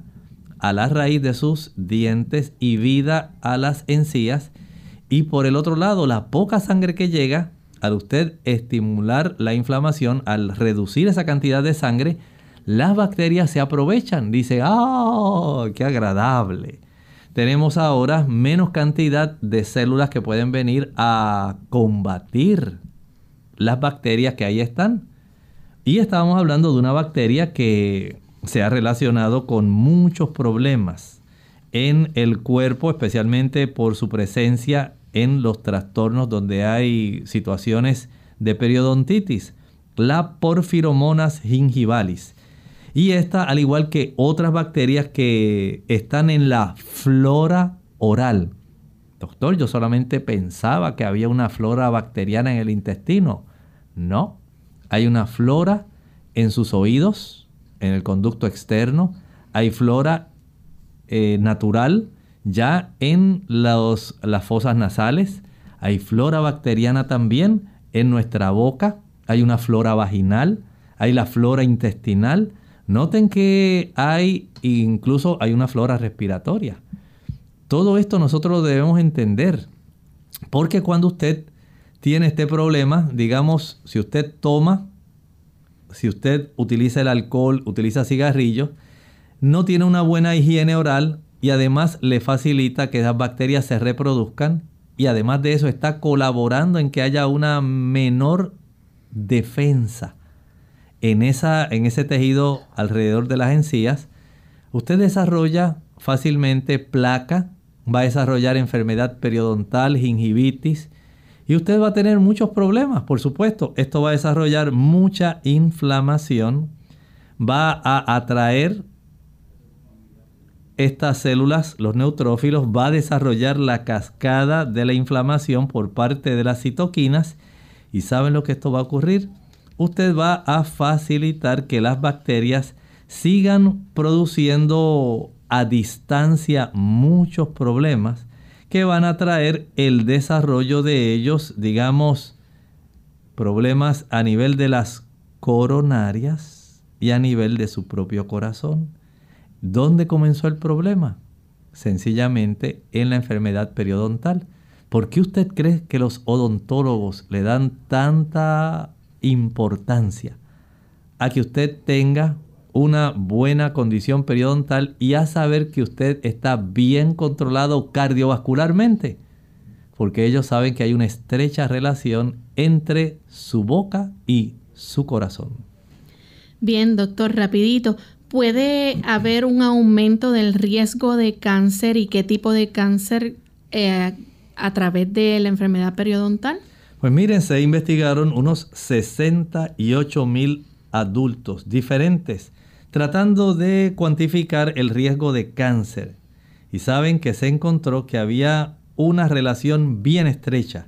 a la raíz de sus dientes y vida a las encías. Y por el otro lado, la poca sangre que llega, al usted estimular la inflamación, al reducir esa cantidad de sangre, las bacterias se aprovechan. Dice, ¡ah! ¡Qué agradable! Tenemos ahora menos cantidad de células que pueden venir a combatir las bacterias que ahí están. Y estábamos hablando de una bacteria que se ha relacionado con muchos problemas en el cuerpo, especialmente por su presencia en los trastornos donde hay situaciones de periodontitis, la Porphyromonas gingivalis. Y esta, al igual que otras bacterias que están en la flora oral. Doctor, yo solamente pensaba que había una flora bacteriana en el intestino. No, hay una flora en sus oídos, en el conducto externo. Hay flora eh, natural ya en las fosas nasales. Hay flora bacteriana también en nuestra boca. Hay una flora vaginal. Hay la flora intestinal Noten que hay incluso hay una flora respiratoria. Todo esto nosotros lo debemos entender. Porque cuando usted tiene este problema, digamos, si usted toma, si usted utiliza el alcohol, utiliza cigarrillos, no tiene una buena higiene oral y además le facilita que las bacterias se reproduzcan y además de eso está colaborando en que haya una menor defensa en, esa, en ese tejido alrededor de las encías, usted desarrolla fácilmente placa, va a desarrollar enfermedad periodontal, gingivitis, y usted va a tener muchos problemas, por supuesto. Esto va a desarrollar mucha inflamación, va a atraer estas células, los neutrófilos, va a desarrollar la cascada de la inflamación por parte de las citoquinas. ¿Y saben lo que esto va a ocurrir? Usted va a facilitar que las bacterias sigan produciendo a distancia muchos problemas que van a traer el desarrollo de ellos, digamos, problemas a nivel de las coronarias y a nivel de su propio corazón. ¿Dónde comenzó el problema? Sencillamente en la enfermedad periodontal. ¿Por qué usted cree que los odontólogos le dan tanta importancia a que usted tenga una buena condición periodontal y a saber que usted está bien controlado cardiovascularmente, porque ellos saben que hay una estrecha relación entre su boca y su corazón. Bien, doctor, rapidito. ¿Puede haber un aumento del riesgo de cáncer y qué tipo de cáncer eh, a través de la enfermedad periodontal? Pues miren, se investigaron unos 68 mil adultos diferentes tratando de cuantificar el riesgo de cáncer. Y saben que se encontró que había una relación bien estrecha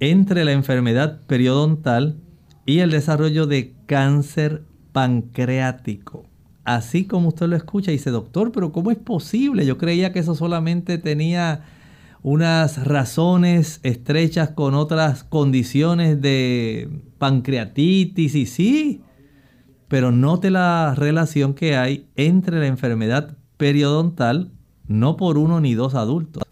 entre la enfermedad periodontal y el desarrollo de cáncer pancreático. Así como usted lo escucha, dice, doctor, pero ¿cómo es posible? Yo creía que eso solamente tenía unas razones estrechas con otras condiciones de pancreatitis y sí, pero note la relación que hay entre la enfermedad periodontal, no por uno ni dos adultos.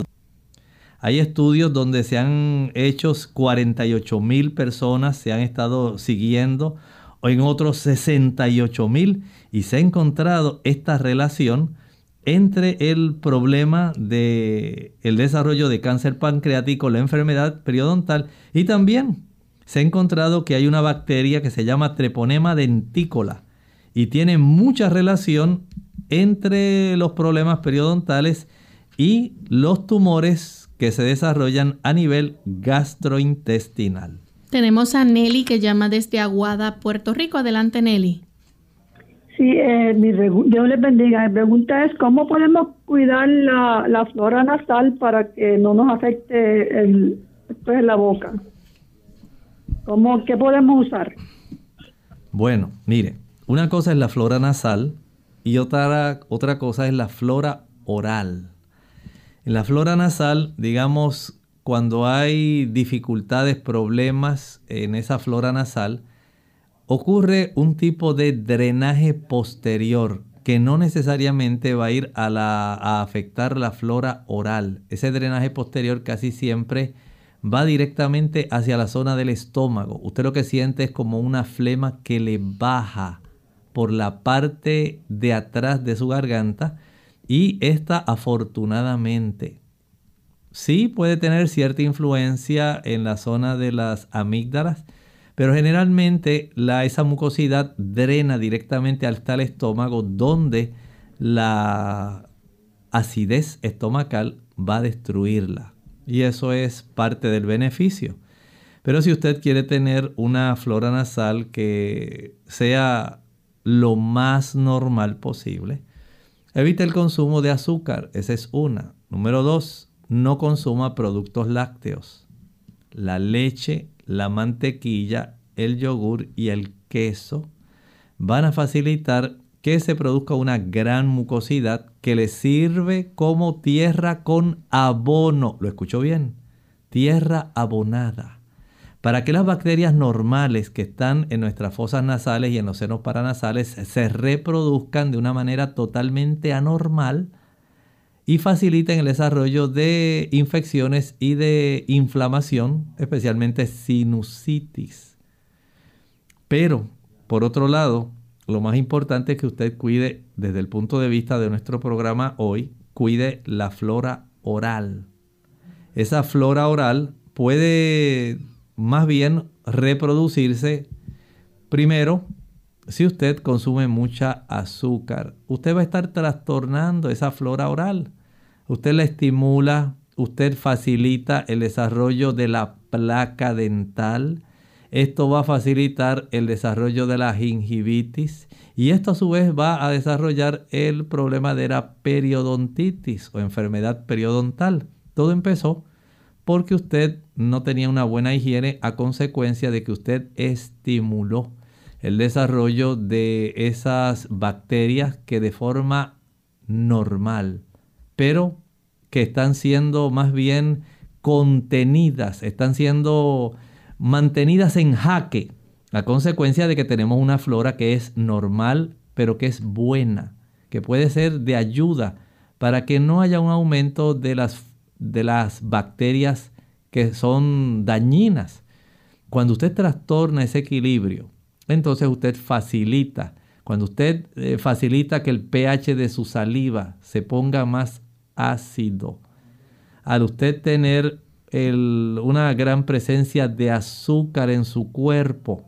Hay estudios donde se han hecho 48 mil personas, se han estado siguiendo, o en otros 68 mil, y se ha encontrado esta relación entre el problema de el desarrollo de cáncer pancreático, la enfermedad periodontal y también se ha encontrado que hay una bacteria que se llama Treponema dentícola y tiene mucha relación entre los problemas periodontales y los tumores que se desarrollan a nivel gastrointestinal. Tenemos a Nelly que llama desde Aguada, Puerto Rico. Adelante, Nelly. Sí, eh, mi Dios les bendiga. Mi pregunta es, ¿cómo podemos cuidar la, flora nasal para que no nos afecte el, en la boca? ¿Cómo, ¿Qué podemos usar? Bueno, mire, una cosa es la flora nasal y otra, otra cosa es la flora oral. En la flora nasal, digamos, cuando hay dificultades, problemas en esa flora nasal, ocurre un tipo de drenaje posterior que no necesariamente va a ir a, afectar la flora oral. Ese drenaje posterior casi siempre va directamente hacia la zona del estómago. Usted lo que siente es como una flema que le baja por la parte de atrás de su garganta y esta afortunadamente sí puede tener cierta influencia en la zona de las amígdalas, pero generalmente la, esa mucosidad drena directamente hasta el estómago donde la acidez estomacal va a destruirla. Y eso es parte del beneficio. Pero si usted quiere tener una flora nasal que sea lo más normal posible, evite el consumo de azúcar. Esa es una. Número dos, no consuma productos lácteos. La leche, la mantequilla, el yogur y el queso van a facilitar que se produzca una gran mucosidad que le sirve como tierra con abono. ¿Lo escucho bien? Tierra abonada. Para que las bacterias normales que están en nuestras fosas nasales y en los senos paranasales se reproduzcan de una manera totalmente anormal, y faciliten el desarrollo de infecciones y de inflamación, especialmente sinusitis. Pero, por otro lado, lo más importante es que usted cuide, desde el punto de vista de nuestro programa hoy, cuide la flora oral. Esa flora oral puede más bien reproducirse primero si usted consume mucha azúcar, usted va a estar trastornando esa flora oral. Usted la estimula, usted facilita el desarrollo de la placa dental. Esto va a facilitar el desarrollo de la gingivitis y esto a su vez va a desarrollar el problema de la periodontitis o enfermedad periodontal. Todo empezó porque usted no tenía una buena higiene a consecuencia de que usted estimuló el desarrollo de esas bacterias que de forma normal, pero que están siendo más bien contenidas, están siendo mantenidas en jaque, a consecuencia de que tenemos una flora que es normal, pero que es buena, que puede ser de ayuda para que no haya un aumento de las, de las bacterias que son dañinas. Cuando usted trastorna ese equilibrio, entonces usted facilita, cuando usted eh, facilita que el pH de su saliva se ponga más ácido, al usted tener una gran presencia de azúcar en su cuerpo,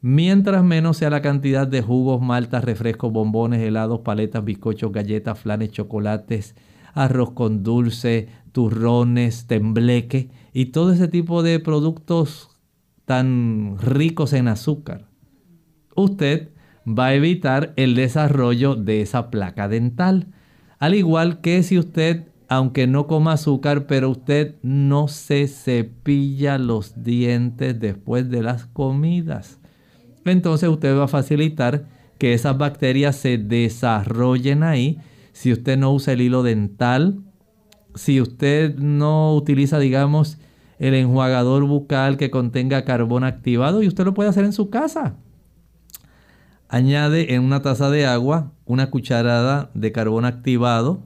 mientras menos sea la cantidad de jugos, maltas, refrescos, bombones, helados, paletas, bizcochos, galletas, flanes, chocolates, arroz con dulce, turrones, tembleque y todo ese tipo de productos tan ricos en azúcar, usted va a evitar el desarrollo de esa placa dental. Al igual que si usted aunque no coma azúcar, pero usted no se cepilla los dientes después de las comidas. Entonces usted va a facilitar que esas bacterias se desarrollen ahí. Si usted no usa el hilo dental, si usted no utiliza, digamos, el enjuagador bucal que contenga carbón activado, y usted lo puede hacer en su casa. Añade en una taza de agua una cucharada de carbón activado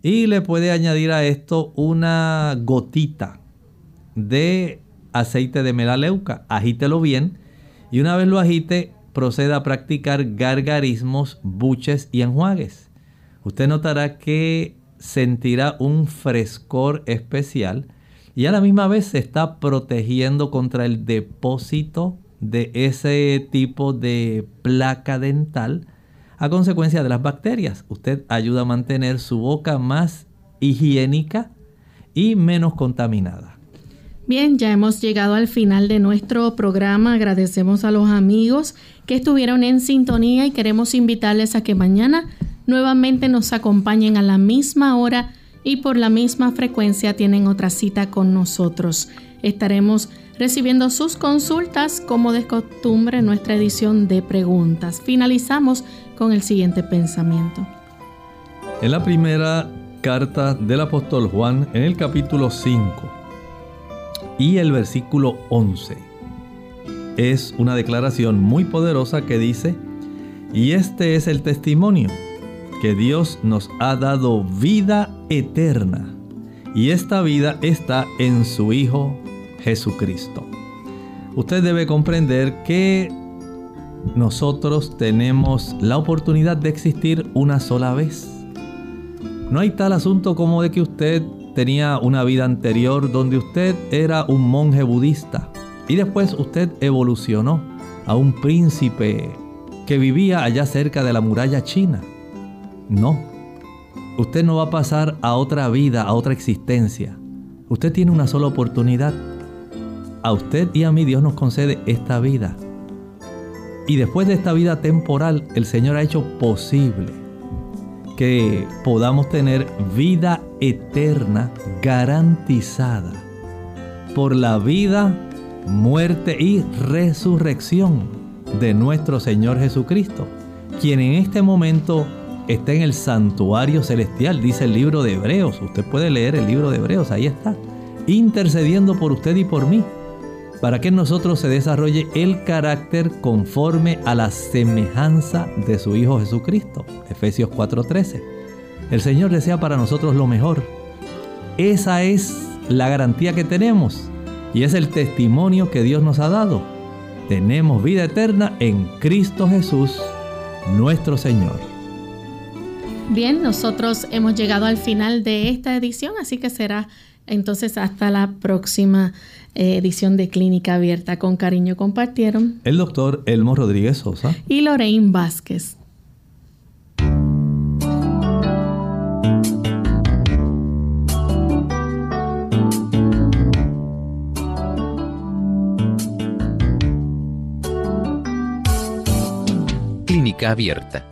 y le puede añadir a esto una gotita de aceite de melaleuca. Agítelo bien y una vez lo agite, proceda a practicar gargarismos, buches y enjuagues. Usted notará que sentirá un frescor especial y a la misma vez se está protegiendo contra el depósito de ese tipo de placa dental a consecuencia de las bacterias. Usted ayuda a mantener su boca más higiénica y menos contaminada. Bien, ya hemos llegado al final de nuestro programa. Agradecemos a los amigos que estuvieron en sintonía y queremos invitarles a que mañana nuevamente nos acompañen a la misma hora y por la misma frecuencia tienen otra cita con nosotros. Estaremos recibiendo sus consultas como de costumbre en nuestra edición de preguntas. Finalizamos con el siguiente pensamiento. En la primera carta del apóstol Juan, en el capítulo 5 y el versículo 11, es una declaración muy poderosa que dice, y este es el testimonio, que Dios nos ha dado vida eterna, y esta vida está en su Hijo Jesucristo. Usted debe comprender que nosotros tenemos la oportunidad de existir una sola vez. No hay tal asunto como de que usted tenía una vida anterior donde usted era un monje budista y después usted evolucionó a un príncipe que vivía allá cerca de la muralla china. No, usted no va a pasar a otra vida, a otra existencia. Usted tiene una sola oportunidad a usted y a mí Dios nos concede esta vida. Y después de esta vida temporal, el Señor ha hecho posible que podamos tener vida eterna garantizada por la vida, muerte y resurrección de nuestro Señor Jesucristo, quien en este momento está en el santuario celestial, dice el libro de Hebreos. Usted puede leer el libro de Hebreos, ahí está, intercediendo por usted y por mí para que en nosotros se desarrolle el carácter conforme a la semejanza de su Hijo Jesucristo. Efesios 4:13. El Señor desea para nosotros lo mejor. Esa es la garantía que tenemos y es el testimonio que Dios nos ha dado. Tenemos vida eterna en Cristo Jesús, nuestro Señor. Bien, nosotros hemos llegado al final de esta edición, así que será entonces hasta la próxima eh, edición de Clínica Abierta. Con cariño compartieron el doctor Elmo Rodríguez Sosa y Lorraine Vázquez. Clínica Abierta.